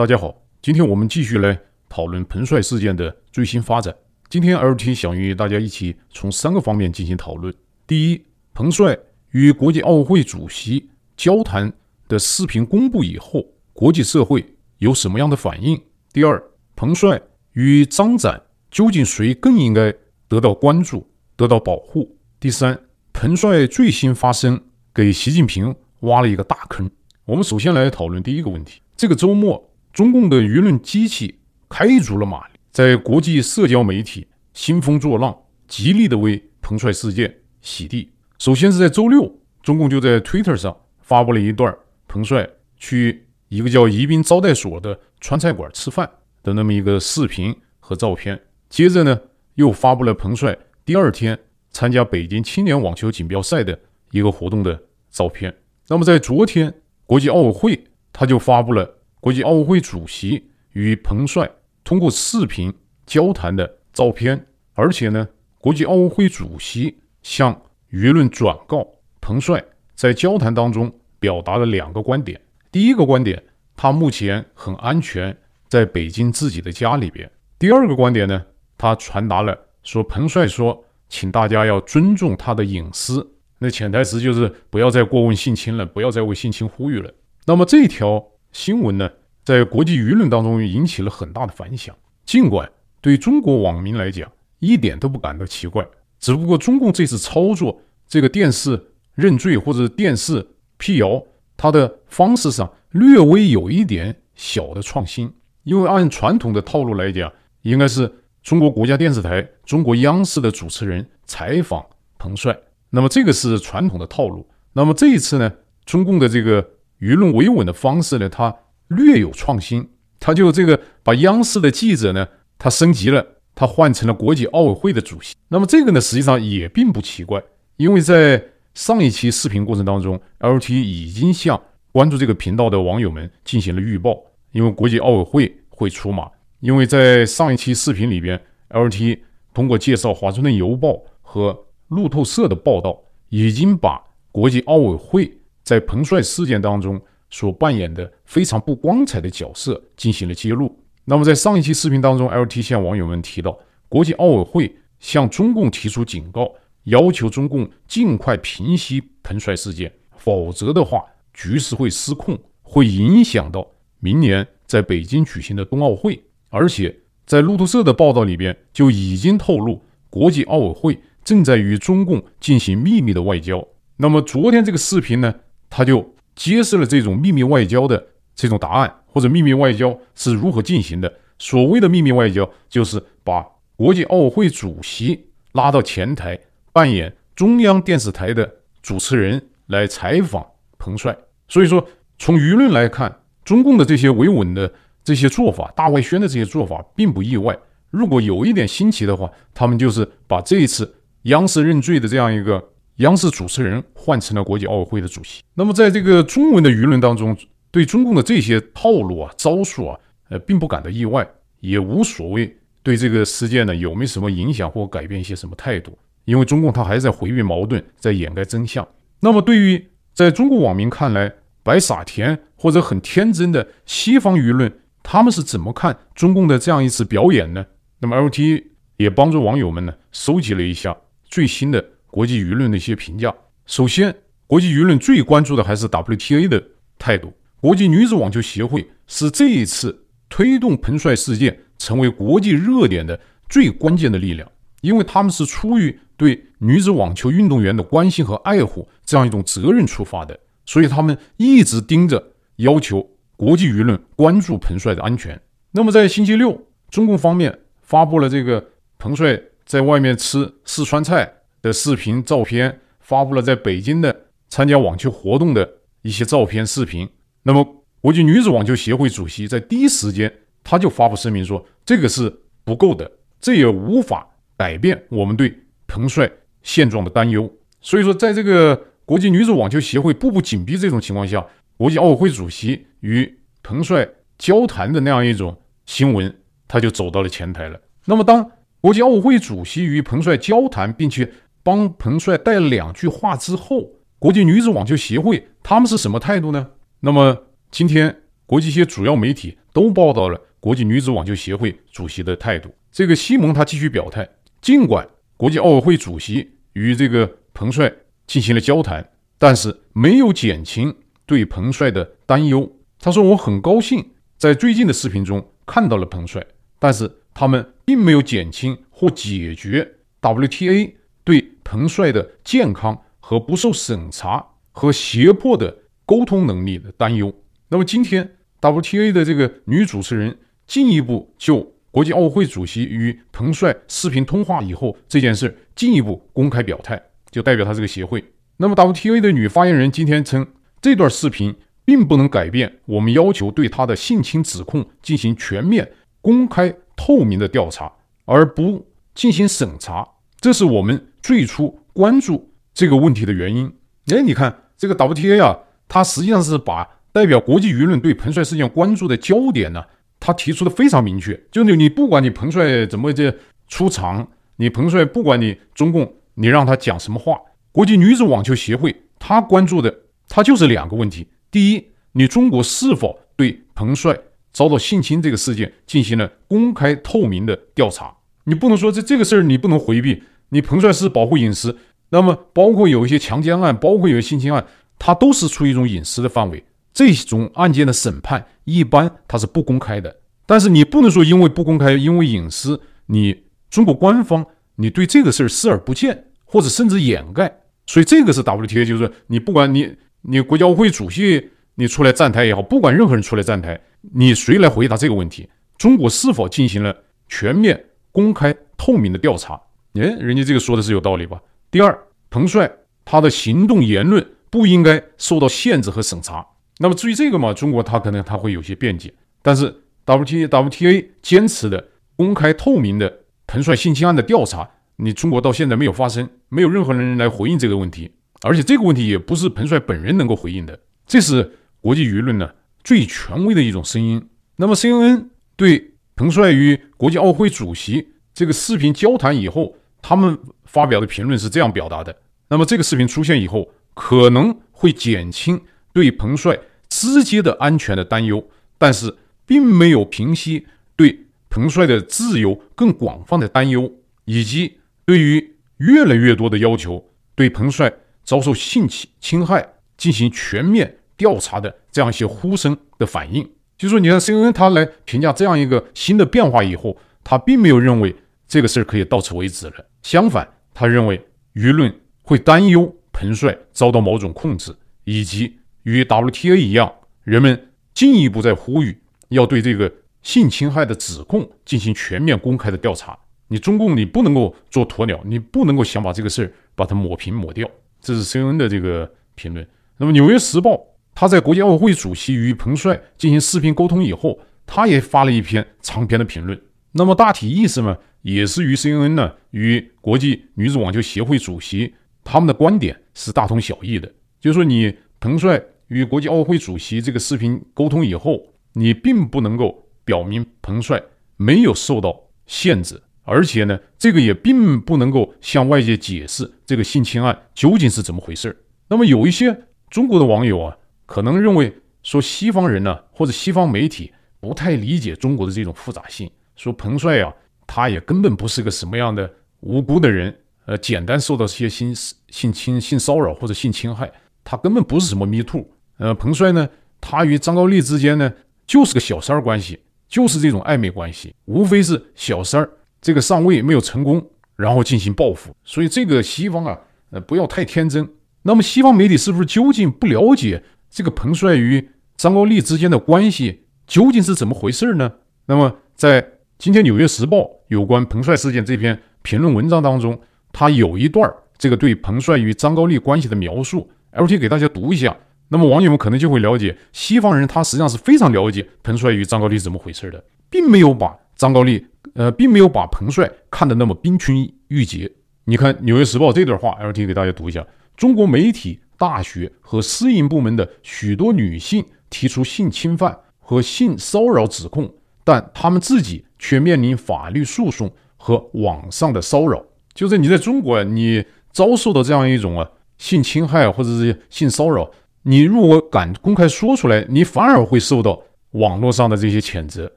大家好，今天我们继续来讨论彭帅事件的最新发展。今天 LT 想与大家一起从三个方面进行讨论：第一，彭帅与国际奥委会主席交谈的视频公布以后，国际社会有什么样的反应？第二，彭帅与张展究竟谁更应该得到关注、得到保护？第三，彭帅最新发声，给习近平挖了一个大坑。我们首先来讨论第一个问题：这个周末，中共的舆论机器开足了马力。在国际社交媒体兴风作浪，极力的为彭帅事件洗地。首先是在周六，中共就在 Twitter 上发布了一段彭帅去一个叫宜宾招待所的川菜馆吃饭的那么一个视频和照片。接着呢，又发布了彭帅第二天参加北京青年网球锦标赛的一个活动的照片。那么在昨天，国际奥委会他就发布了国际奥委会主席与彭帅。通过视频交谈的照片，而且呢，国际奥委会主席向舆论转告，彭帅在交谈当中表达了两个观点。第一个观点，他目前很安全，在北京自己的家里边。第二个观点呢，他传达了说，彭帅说，请大家要尊重他的隐私。那潜台词就是不要再过问性侵了，不要再为性侵呼吁了。那么这条新闻呢，在国际舆论当中引起了很大的反响，尽管对中国网民来讲一点都不感到奇怪，只不过中共这次操作这个电视认罪或者电视辟谣，它的方式上略微有一点小的创新，因为按传统的套路来讲，应该是中国国家电视台、中国央视的主持人采访彭帅，那么这个是传统的套路。那么这一次呢，中共的这个舆论维稳的方式呢，它。略有创新，他就这个把央视的记者呢，他升级了，他换成了国际奥委会的主席。那么这个呢，实际上也并不奇怪，因为在上一期视频过程当中，LT 已经向关注这个频道的网友们进行了预报，因为国际奥委会会出马。因为在上一期视频里边，LT 通过介绍《华盛顿邮报》和路透社的报道，已经把国际奥委会在彭帅事件当中。所扮演的非常不光彩的角色进行了揭露。那么，在上一期视频当中，LT 向网友们提到，国际奥委会向中共提出警告，要求中共尽快平息彭帅事件，否则的话，局势会失控，会影响到明年在北京举行的冬奥会。而且，在路透社的报道里边就已经透露，国际奥委会正在与中共进行秘密的外交。那么，昨天这个视频呢，他就。揭示了这种秘密外交的这种答案，或者秘密外交是如何进行的。所谓的秘密外交，就是把国际奥委会主席拉到前台，扮演中央电视台的主持人来采访彭帅。所以说，从舆论来看，中共的这些维稳的这些做法、大外宣的这些做法，并不意外。如果有一点新奇的话，他们就是把这一次央视认罪的这样一个。央视主持人换成了国际奥委会的主席。那么，在这个中文的舆论当中，对中共的这些套路啊、招数啊，呃，并不感到意外，也无所谓对这个事件呢有没有什么影响或改变一些什么态度。因为中共他还在回避矛盾，在掩盖真相。那么，对于在中国网民看来白傻甜或者很天真的西方舆论，他们是怎么看中共的这样一次表演呢？那么，LT 也帮助网友们呢收集了一下最新的。国际舆论的一些评价，首先，国际舆论最关注的还是 WTA 的态度。国际女子网球协会是这一次推动彭帅事件成为国际热点的最关键的力量，因为他们是出于对女子网球运动员的关心和爱护这样一种责任出发的，所以他们一直盯着要求国际舆论关注彭帅的安全。那么，在星期六，中共方面发布了这个彭帅在外面吃四川菜。的视频照片发布了，在北京的参加网球活动的一些照片视频。那么，国际女子网球协会主席在第一时间他就发布声明说，这个是不够的，这也无法改变我们对彭帅现状的担忧。所以说，在这个国际女子网球协会步步紧逼这种情况下，国际奥委会主席与彭帅交谈的那样一种新闻，他就走到了前台了。那么，当国际奥委会主席与彭帅交谈，并且帮彭帅带了两句话之后，国际女子网球协会他们是什么态度呢？那么今天国际一些主要媒体都报道了国际女子网球协会主席的态度。这个西蒙他继续表态，尽管国际奥委会主席与这个彭帅进行了交谈，但是没有减轻对彭帅的担忧。他说：“我很高兴在最近的视频中看到了彭帅，但是他们并没有减轻或解决 WTA 对彭帅的健康和不受审查和胁迫的沟通能力的担忧。”那么今天 WTA 的这个女主持人进一步就国际奥委会主席与彭帅视频通话以后这件事进一步公开表态，就代表他这个协会。那么 WTA 的女发言人今天称，这段视频并不能改变我们要求对他的性侵指控进行全面、公开、透明的调查，而不进行审查。这是我们最初关注这个问题的原因。哎，你看这个 WTA 啊，它实际上是把代表国际舆论对彭帅事件关注的焦点呢，他提出的非常明确，就是你不管你彭帅怎么这出场，你彭帅不管你中共你让他讲什么话，国际女子网球协会他关注的他就是两个问题：第一，你中国是否对彭帅遭到性侵这个事件进行了公开透明的调查？你不能说这这个事儿你不能回避，你彭帅是保护隐私，那么包括有一些强奸案，包括有些性侵案，它都是处于一种隐私的范围。这种案件的审判一般它是不公开的，但是你不能说因为不公开，因为隐私，你中国官方你对这个事儿视而不见，或者甚至掩盖。所以这个是 WTA，就是你不管你你国际奥委会主席你出来站台也好，不管任何人出来站台，你谁来回答这个问题？中国是否进行了全面、公开、透明的调查？诶，人家这个说的是有道理吧？第二，彭帅他的行动言论不应该受到限制和审查。那么至于这个嘛，中国他可能他会有些辩解，但是 WTA WTA 坚持的公开透明的彭帅性侵案的调查，你中国到现在没有发生，没有任何人来回应这个问题，而且这个问题也不是彭帅本人能够回应的，这是国际舆论呢最权威的一种声音。那么 CNN 对彭帅与国际奥委会主席这个视频交谈以后，他们发表的评论是这样表达的：那么这个视频出现以后，可能会减轻对彭帅。直接的安全的担忧，但是并没有平息对彭帅的自由更广泛的担忧，以及对于越来越多的要求对彭帅遭受性侵侵害进行全面调查的这样一些呼声的反应。就说，你看 CNN 他来评价这样一个新的变化以后，他并没有认为这个事儿可以到此为止了，相反，他认为舆论会担忧彭帅遭到某种控制，以及。与 WTA 一样，人们进一步在呼吁要对这个性侵害的指控进行全面公开的调查。你中共，你不能够做鸵鸟，你不能够想把这个事儿把它抹平抹掉。这是 CNN 的这个评论。那么《纽约时报》他在国际奥委会主席与彭帅进行视频沟通以后，他也发了一篇长篇的评论。那么大体意思呢，也是与 CNN 呢与国际女子网球协会主席他们的观点是大同小异的，就是说你。彭帅与国际奥委会主席这个视频沟通以后，你并不能够表明彭帅没有受到限制，而且呢，这个也并不能够向外界解释这个性侵案究竟是怎么回事。那么有一些中国的网友啊，可能认为说西方人呢，或者西方媒体不太理解中国的这种复杂性，说彭帅啊，他也根本不是个什么样的无辜的人，呃，简单受到些性性侵、性骚扰或者性侵害。他根本不是什么 me too，呃，彭帅呢，他与张高丽之间呢就是个小三儿关系，就是这种暧昧关系，无非是小三儿这个上位没有成功，然后进行报复。所以这个西方啊，呃，不要太天真。那么西方媒体是不是究竟不了解这个彭帅与张高丽之间的关系究竟是怎么回事呢？那么在今天《纽约时报》有关彭帅事件这篇评论文章当中，他有一段这个对彭帅与张高丽关系的描述。LT 给大家读一下，那么网友们可能就会了解，西方人他实际上是非常了解彭帅与张高丽怎么回事的，并没有把张高丽，呃，并没有把彭帅看得那么冰清玉洁。你看《纽约时报》这段话，LT 给大家读一下：中国媒体、大学和私营部门的许多女性提出性侵犯和性骚扰指控，但他们自己却面临法律诉讼和网上的骚扰。就是你在中国，你遭受到这样一种啊。性侵害或者是性骚扰，你如果敢公开说出来，你反而会受到网络上的这些谴责，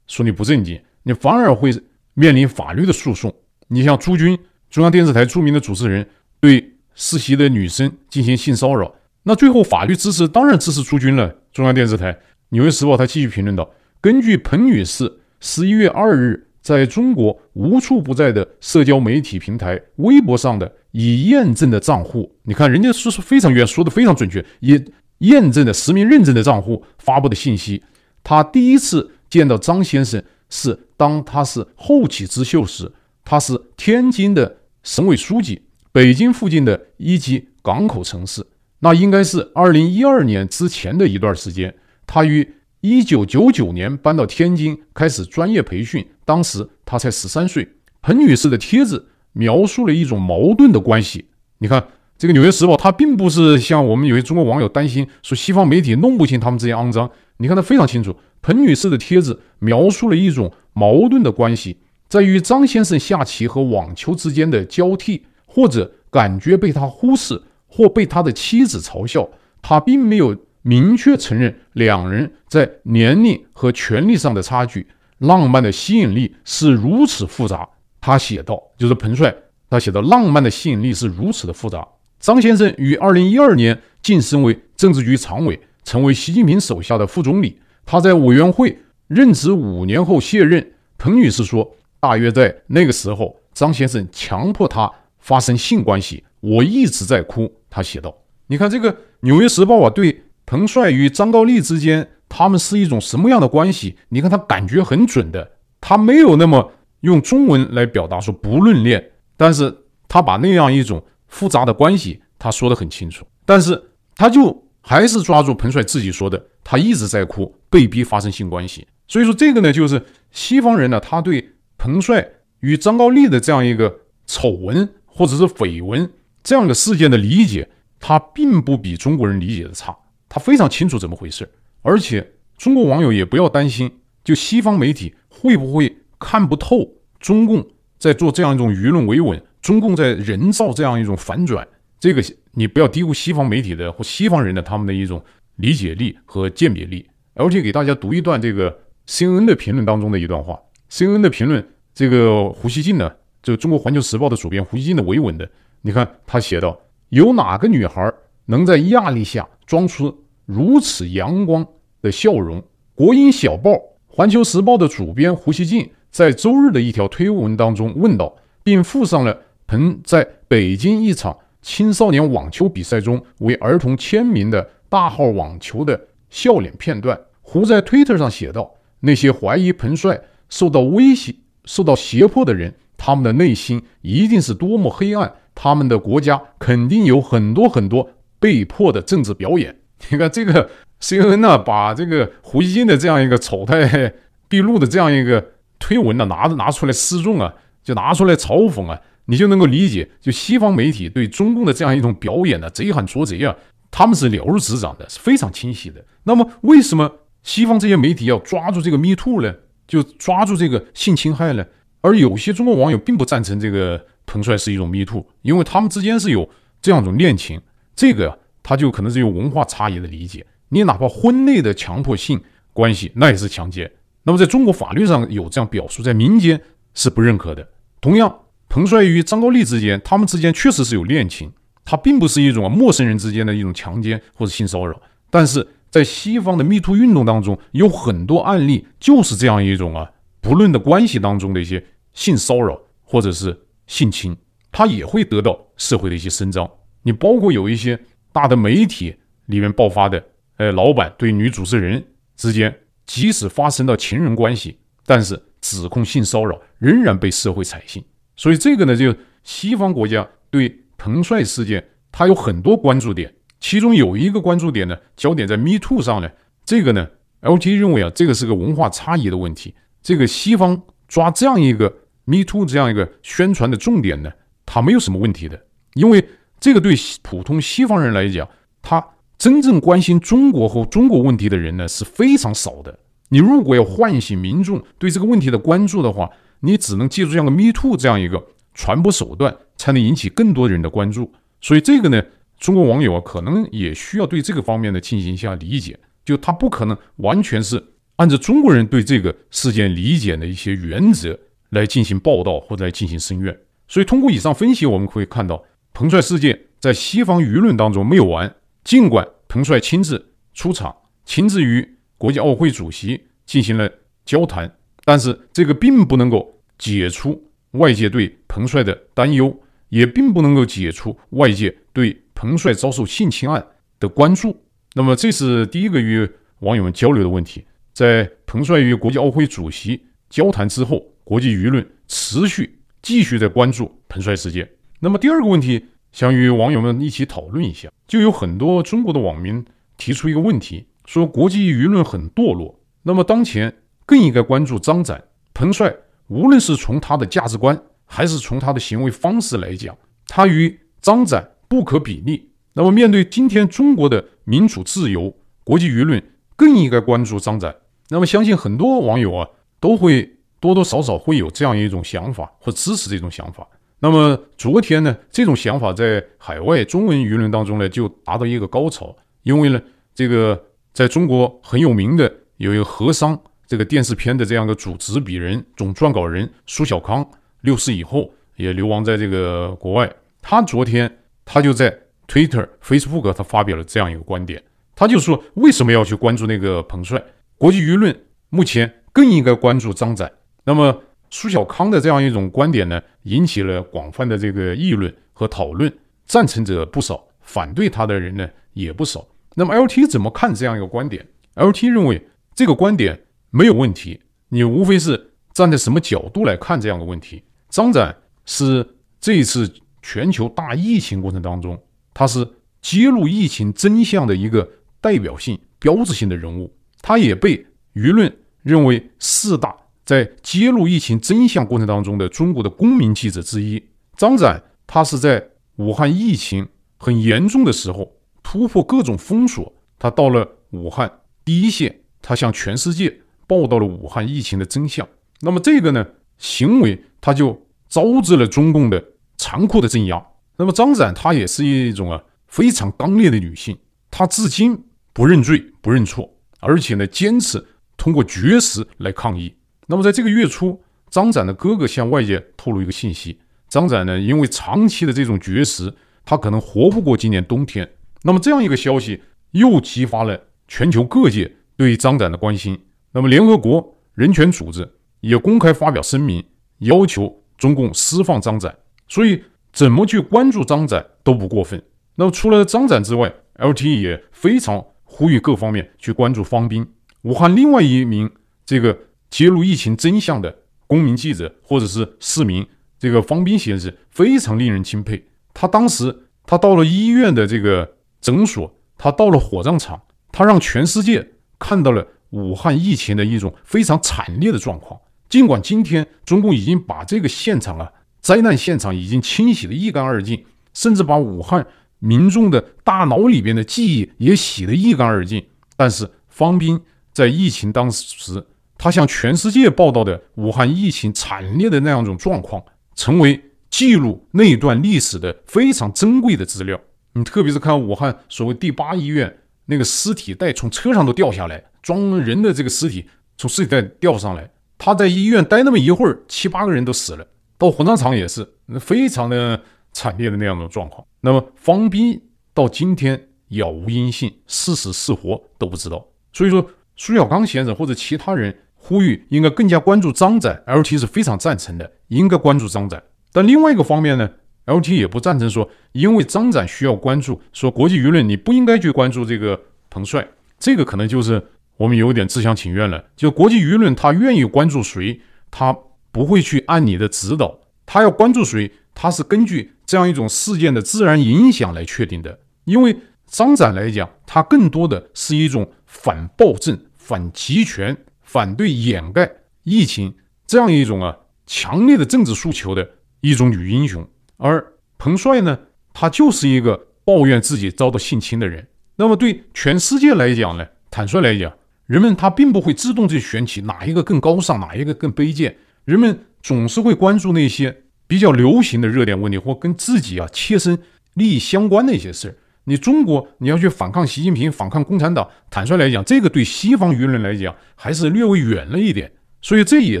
说你不正经，你反而会面临法律的诉讼。你像朱军，中央电视台著名的主持人，对实习的女生进行性骚扰，那最后法律支持，当然支持朱军了。中央电视台《纽约时报》他继续评论道：“根据彭女士十一月二日在中国无处不在的社交媒体平台微博上的已验证的账户，你看人家说是非常远，说的非常准确，也验证的实名认证的账户发布的信息。”她第一次见到张先生是当他是后起之秀时，他是天津的省委书记，北京附近的一级港口城市。那应该是二零一二年之前的一段时间。他与一九九九年搬到天津开始专业培训，当时他才十三岁。彭女士的帖子描述了一种矛盾的关系。你看这个《纽约时报》，它并不是像我们有些中国网友担心说西方媒体弄不清他们这些肮脏。你看他非常清楚，彭女士的帖子描述了一种矛盾的关系，在于张先生下棋和网球之间的交替，或者感觉被他忽视，或被他的妻子嘲笑。他并没有明确承认两人在年龄和权力上的差距。浪漫的吸引力是如此复杂，他写道，就是彭帅，他写道，浪漫的吸引力是如此的复杂。张先生于二零一二年晋升为政治局常委。成为习近平手下的副总理，他在委员会任职五年后卸任。彭女士说：“大约在那个时候，张先生强迫她发生性关系，我一直在哭。”他写道：“你看这个《纽约时报》啊，对彭帅与张高丽之间，他们是一种什么样的关系？你看他感觉很准的，他没有那么用中文来表达说不论恋，但是他把那样一种复杂的关系他说得很清楚，但是他就。”还是抓住彭帅自己说的，他一直在哭，被逼发生性关系。所以说这个呢，就是西方人呢，他对彭帅与张高丽的这样一个丑闻或者是绯闻这样的事件的理解，他并不比中国人理解的差，他非常清楚怎么回事。而且中国网友也不要担心，就西方媒体会不会看不透中共在做这样一种舆论维稳，中共在人造这样一种反转。这个你不要低估西方媒体的或西方人的他们的一种理解力和鉴别力。而且给大家读一段这个 CNN 的评论当中的一段话。CNN 的评论，这个胡锡进呢，这个中国环球时报的主编胡锡进的维稳的，你看他写道：有哪个女孩能在压力下装出如此阳光的笑容？国营小报环球时报的主编胡锡进在周日的一条推文当中问道，并附上了彭在北京一场。青少年网球比赛中为儿童签名的大号网球的笑脸片段，胡在推特上写道：“那些怀疑彭帅受到威胁、受到胁迫的人，他们的内心一定是多么黑暗，他们的国家肯定有很多很多被迫的政治表演。”你看这个 CNN 呢，把这个胡锡进的这样一个丑态 毕露的这样一个推文呢，拿拿出来示众啊，就拿出来嘲讽啊。你就能够理解，就西方媒体对中共的这样一种表演呢，贼喊捉贼啊，他们是了如指掌的，是非常清晰的。那么，为什么西方这些媒体要抓住这个 Me Too 呢？就抓住这个性侵害呢？而有些中国网友并不赞成这个彭帅是一种 Me Too，因为他们之间是有这样一种恋情，这个他就可能是有文化差异的理解。你哪怕婚内的强迫性关系，那也是强奸。那么，在中国法律上有这样表述，在民间是不认可的。同样。彭帅与张高丽之间，他们之间确实是有恋情，他并不是一种陌生人之间的一种强奸或者性骚扰。但是在西方的 Me Too 运动当中，有很多案例就是这样一种啊不论的关系当中的一些性骚扰或者是性侵，他也会得到社会的一些声张。你包括有一些大的媒体里面爆发的，呃，老板对女主持人之间，即使发生了情人关系，但是指控性骚扰仍然被社会采信。所以这个呢，就西方国家对彭帅事件，它有很多关注点，其中有一个关注点呢，焦点在 Me Too 上呢。这个呢，LT 认为啊，这个是个文化差异的问题。这个西方抓这样一个 Me Too 这样一个宣传的重点呢，它没有什么问题的，因为这个对普通西方人来讲，他真正关心中国和中国问题的人呢是非常少的。你如果要唤醒民众对这个问题的关注的话，你只能借助像个 Me Too 这样一个传播手段，才能引起更多人的关注。所以这个呢，中国网友啊，可能也需要对这个方面呢进行一下理解。就他不可能完全是按照中国人对这个事件理解的一些原则来进行报道或者来进行声援。所以，通过以上分析，我们可以看到，彭帅事件在西方舆论当中没有完。尽管彭帅亲自出场，亲自与国际奥委会主席进行了交谈，但是这个并不能够解除外界对彭帅的担忧，也并不能够解除外界对彭帅遭受性侵案的关注。那么，这是第一个与网友们交流的问题。在彭帅与国际奥委会主席交谈之后，国际舆论持续继续在关注彭帅事件。那么，第二个问题想与网友们一起讨论一下，就有很多中国的网民提出一个问题，说国际舆论很堕落。那么，当前更应该关注张展。彭帅无论是从他的价值观，还是从他的行为方式来讲，他与张展不可比拟。那么，面对今天中国的民主自由，国际舆论更应该关注张展。那么，相信很多网友啊，都会多多少少会有这样一种想法，或支持这种想法。那么，昨天呢，这种想法在海外中文舆论当中呢，就达到一个高潮，因为呢，这个在中国很有名的有一个和商这个电视片的这样一个主执笔人、总撰稿人苏小康六四以后也流亡在这个国外。他昨天他就在 Twitter、Facebook 他发表了这样一个观点，他就说为什么要去关注那个彭帅？国际舆论目前更应该关注张展。那么苏小康的这样一种观点呢，引起了广泛的这个议论和讨论，赞成者不少，反对他的人呢也不少。那么 LT 怎么看这样一个观点？LT 认为这个观点没有问题，你无非是站在什么角度来看这样的问题。张展是这一次全球大疫情过程当中，他是揭露疫情真相的一个代表性、标志性的人物，他也被舆论认为四大在揭露疫情真相过程当中的中国的公民记者之一。张展他是在武汉疫情很严重的时候。突破各种封锁，他到了武汉第一线，他向全世界报道了武汉疫情的真相。那么这个呢，行为他就招致了中共的残酷的镇压。那么张展她也是一种啊非常刚烈的女性，她至今不认罪不认错，而且呢坚持通过绝食来抗议。那么在这个月初，张展的哥哥向外界透露一个信息：张展呢因为长期的这种绝食，他可能活不过今年冬天。那么这样一个消息又激发了全球各界对张展的关心。那么联合国人权组织也公开发表声明，要求中共释放张展。所以怎么去关注张展都不过分。那么除了张展之外，LT 也非常呼吁各方面去关注方斌，武汉另外一名这个揭露疫情真相的公民记者或者是市民，这个方斌先生非常令人钦佩。他当时他到了医院的这个。诊所，他到了火葬场，他让全世界看到了武汉疫情的一种非常惨烈的状况。尽管今天中共已经把这个现场啊，灾难现场已经清洗得一干二净，甚至把武汉民众的大脑里边的记忆也洗得一干二净，但是方斌在疫情当时，他向全世界报道的武汉疫情惨烈的那样一种状况，成为记录那一段历史的非常珍贵的资料。你特别是看武汉所谓第八医院那个尸体袋从车上都掉下来，装人的这个尸体从尸体袋掉上来，他在医院待那么一会儿，七八个人都死了。到火葬场也是，那非常的惨烈的那样一种状况。那么方斌到今天杳无音信，是死是活都不知道。所以说，苏小康先生或者其他人呼吁应该更加关注张展，LT 是非常赞成的，应该关注张展。但另外一个方面呢？LT 也不赞成说，因为张展需要关注，说国际舆论你不应该去关注这个彭帅，这个可能就是我们有点自相情愿了。就国际舆论他愿意关注谁，他不会去按你的指导，他要关注谁，他是根据这样一种事件的自然影响来确定的。因为张展来讲，他更多的是一种反暴政、反集权、反对掩盖疫情这样一种啊强烈的政治诉求的一种女英雄。而彭帅呢，他就是一个抱怨自己遭到性侵的人。那么对全世界来讲呢，坦率来讲，人们他并不会自动去选取哪一个更高尚，哪一个更卑贱。人们总是会关注那些比较流行的热点问题，或跟自己啊切身利益相关的一些事儿。你中国你要去反抗习近平、反抗共产党，坦率来讲，这个对西方舆论来讲还是略微远了一点。所以这也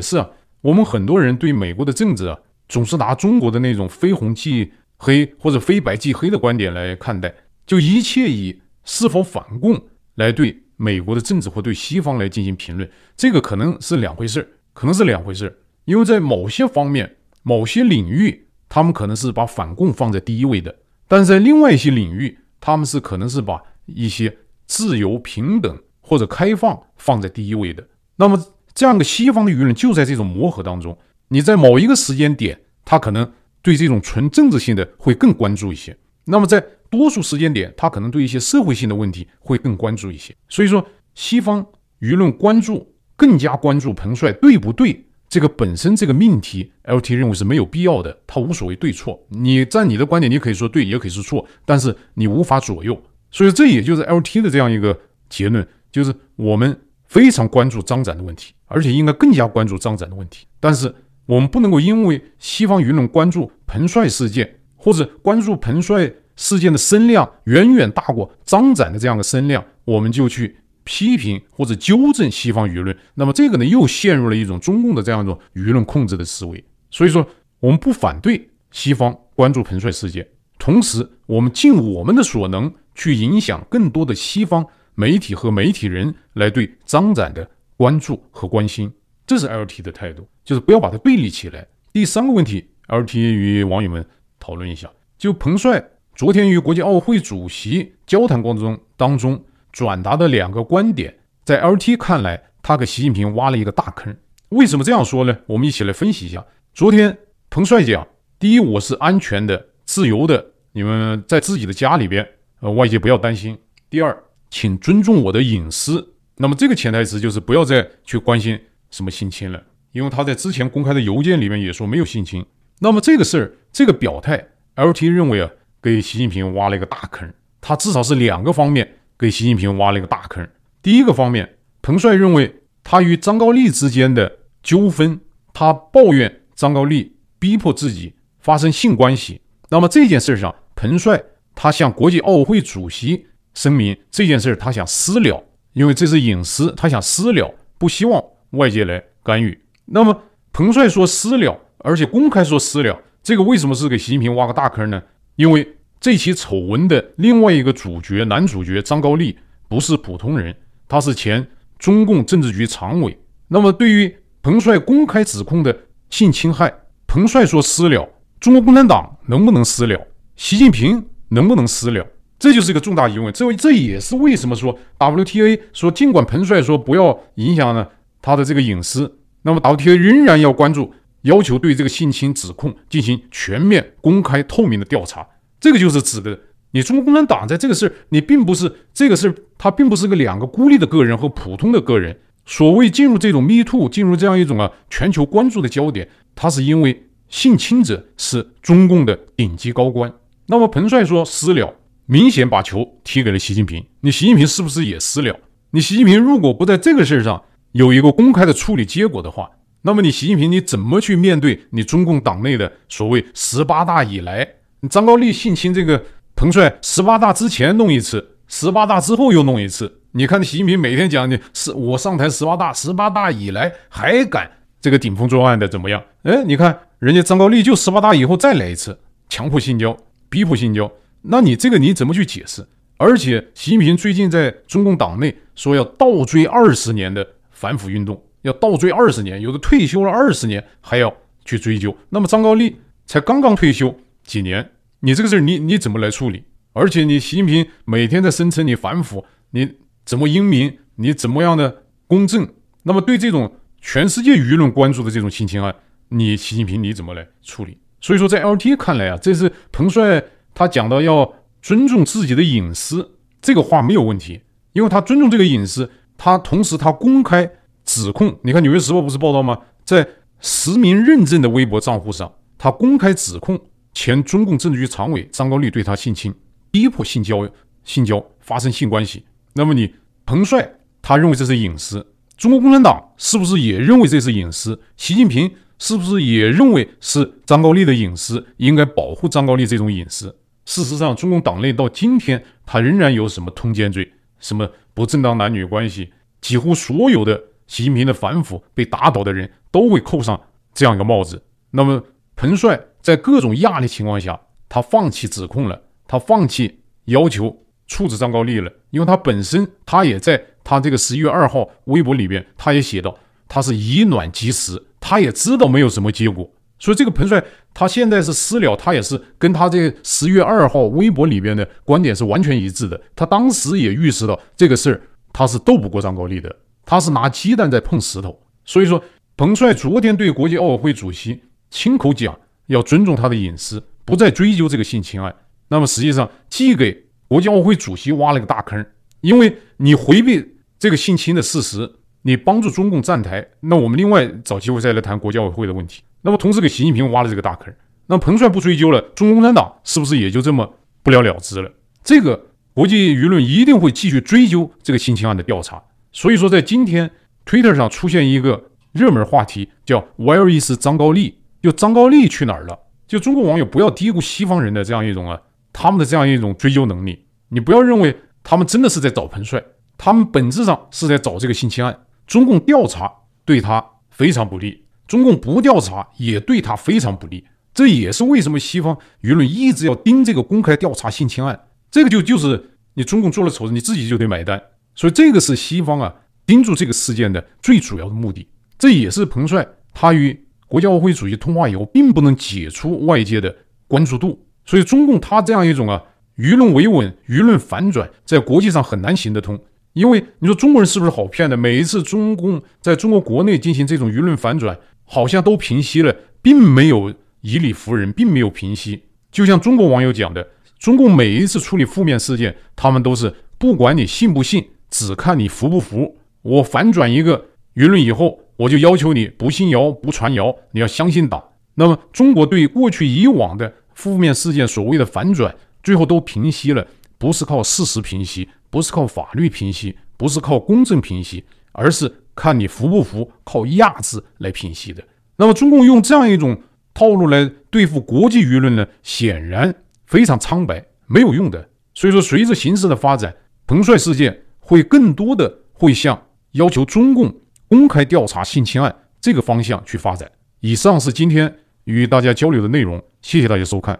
是啊，我们很多人对美国的政治啊，总是拿中国的那种非红即黑或者非白即黑的观点来看待，就一切以是否反共来对美国的政治或对西方来进行评论，这个可能是两回事儿，可能是两回事儿。因为在某些方面、某些领域，他们可能是把反共放在第一位的，但是在另外一些领域，他们是可能是把一些自由、平等或者开放放在第一位的。那么，这样的西方的舆论就在这种磨合当中。你在某一个时间点，他可能对这种纯政治性的会更关注一些；那么在多数时间点，他可能对一些社会性的问题会更关注一些。所以说，西方舆论关注更加关注彭帅对不对？这个本身这个命题，LT 认为是没有必要的，它无所谓对错。你在你的观点，你可以说对，也可以说错，但是你无法左右。所以这也就是 LT 的这样一个结论，就是我们非常关注张展的问题，而且应该更加关注张展的问题。但是我们不能够因为西方舆论关注彭帅事件，或者关注彭帅事件的声量远远大过张展的这样的声量，我们就去。批评或者纠正西方舆论，那么这个呢，又陷入了一种中共的这样一种舆论控制的思维。所以说，我们不反对西方关注彭帅事件，同时我们尽我们的所能去影响更多的西方媒体和媒体人来对张展的关注和关心。这是 LT 的态度，就是不要把它对立起来。第三个问题，LT 与网友们讨论一下，就彭帅昨天与国际奥会主席交谈过程中当中。转达的两个观点，在 LT 看来，他给习近平挖了一个大坑。为什么这样说呢？我们一起来分析一下。昨天彭帅讲，第一，我是安全的、自由的，你们在自己的家里边，呃，外界不要担心。第二，请尊重我的隐私。那么这个潜台词就是不要再去关心什么性侵了，因为他在之前公开的邮件里面也说没有性侵。那么这个事儿，这个表态，LT 认为啊，给习近平挖了一个大坑。他至少是两个方面。给习近平挖了一个大坑。第一个方面，彭帅认为他与张高丽之间的纠纷，他抱怨张高丽逼迫自己发生性关系。那么这件事上，彭帅他向国际奥委会主席声明这件事他想私了，因为这是隐私，他想私了，不希望外界来干预。那么彭帅说私了，而且公开说私了，这个为什么是给习近平挖个大坑呢？因为这起丑闻的另外一个主角，男主角张高丽不是普通人，他是前中共政治局常委。那么，对于彭帅公开指控的性侵害，彭帅说私了，中国共产党能不能私了？习近平能不能私了？这就是一个重大疑问。这这也是为什么说 WTA 说，尽管彭帅说不要影响呢他的这个隐私，那么 WTA 仍然要关注，要求对这个性侵指控进行全面、公开、透明的调查。这个就是指的你中国共产党在这个事儿，你并不是这个事，他并不是个两个孤立的个人和普通的个人。所谓进入这种 Me Too，进入这样一种啊全球关注的焦点，他是因为性侵者是中共的顶级高官。那么彭帅说私了，明显把球踢给了习近平。你习近平是不是也私了？你习近平如果不在这个事儿上有一个公开的处理结果的话，那么你习近平你怎么去面对你中共党内的所谓十八大以来？张高丽性侵这个彭帅，十八大之前弄一次，十八大之后又弄一次。你看，习近平每天讲的是我上台十八大，十八大以来还敢这个顶风作案的怎么样？哎，你看人家张高丽就十八大以后再来一次，强迫性交、逼迫性交，那你这个你怎么去解释？而且习近平最近在中共党内说要倒追二十年的反腐运动，要倒追二十年，有的退休了二十年还要去追究。那么张高丽才刚刚退休。几年，你这个事儿你你怎么来处理？而且你习近平每天在声称你反腐，你怎么英明？你怎么样的公正？那么对这种全世界舆论关注的这种性侵案，你习近平你怎么来处理？所以说，在 LT 看来啊，这是彭帅他讲到要尊重自己的隐私，这个话没有问题，因为他尊重这个隐私，他同时他公开指控。你看《纽约时报》不是报道吗？在实名认证的微博账户上，他公开指控。前中共政治局常委张高丽对他性侵、逼迫性交、性交发生性关系。那么你彭帅他认为这是隐私，中国共产党是不是也认为这是隐私？习近平是不是也认为是张高丽的隐私，应该保护张高丽这种隐私？事实上，中共党内到今天，他仍然有什么通奸罪、什么不正当男女关系，几乎所有的习近平的反腐被打倒的人都会扣上这样一个帽子。那么，彭帅在各种压力情况下，他放弃指控了，他放弃要求处置张高丽了，因为他本身他也在他这个十一月二号微博里边，他也写到，他是以卵击石，他也知道没有什么结果。所以这个彭帅他现在是私了，他也是跟他这十月二号微博里边的观点是完全一致的。他当时也预示到这个事儿他是斗不过张高丽的，他是拿鸡蛋在碰石头。所以说，彭帅昨天对国际奥委会主席亲口讲要尊重他的隐私，不再追究这个性侵案。那么实际上既给国际奥委会主席挖了个大坑，因为你回避这个性侵的事实，你帮助中共站台，那我们另外找机会再来谈国际奥委会的问题。那么同时给习近平挖了这个大坑，那彭帅不追究了，中国共产党是不是也就这么不了了之了？这个国际舆论一定会继续追究这个性侵案的调查。所以说，在今天 Twitter 上出现一个热门话题，叫 “Where is 张高丽？”就张高丽去哪儿了？就中国网友不要低估西方人的这样一种啊，他们的这样一种追究能力。你不要认为他们真的是在找彭帅，他们本质上是在找这个性侵案。中共调查对他非常不利。中共不调查也对他非常不利，这也是为什么西方舆论一直要盯这个公开调查性侵案。这个就就是你中共做了丑事，你自己就得买单。所以这个是西方啊盯住这个事件的最主要的目的。这也是彭帅他与国际奥委会主席通话以后，并不能解除外界的关注度。所以中共他这样一种啊舆论维稳、舆论反转，在国际上很难行得通。因为你说中国人是不是好骗的？每一次中共在中国国内进行这种舆论反转。好像都平息了，并没有以理服人，并没有平息。就像中国网友讲的，中共每一次处理负面事件，他们都是不管你信不信，只看你服不服。我反转一个舆论以后，我就要求你不信谣、不传谣，你要相信党。那么，中国对过去以往的负面事件所谓的反转，最后都平息了，不是靠事实平息，不是靠法律平息，不是靠公正平息，而是。看你服不服，靠“压制来平息的。那么，中共用这样一种套路来对付国际舆论呢，显然非常苍白，没有用的。所以说，随着形势的发展，彭帅事件会更多的会向要求中共公开调查性侵案这个方向去发展。以上是今天与大家交流的内容，谢谢大家收看。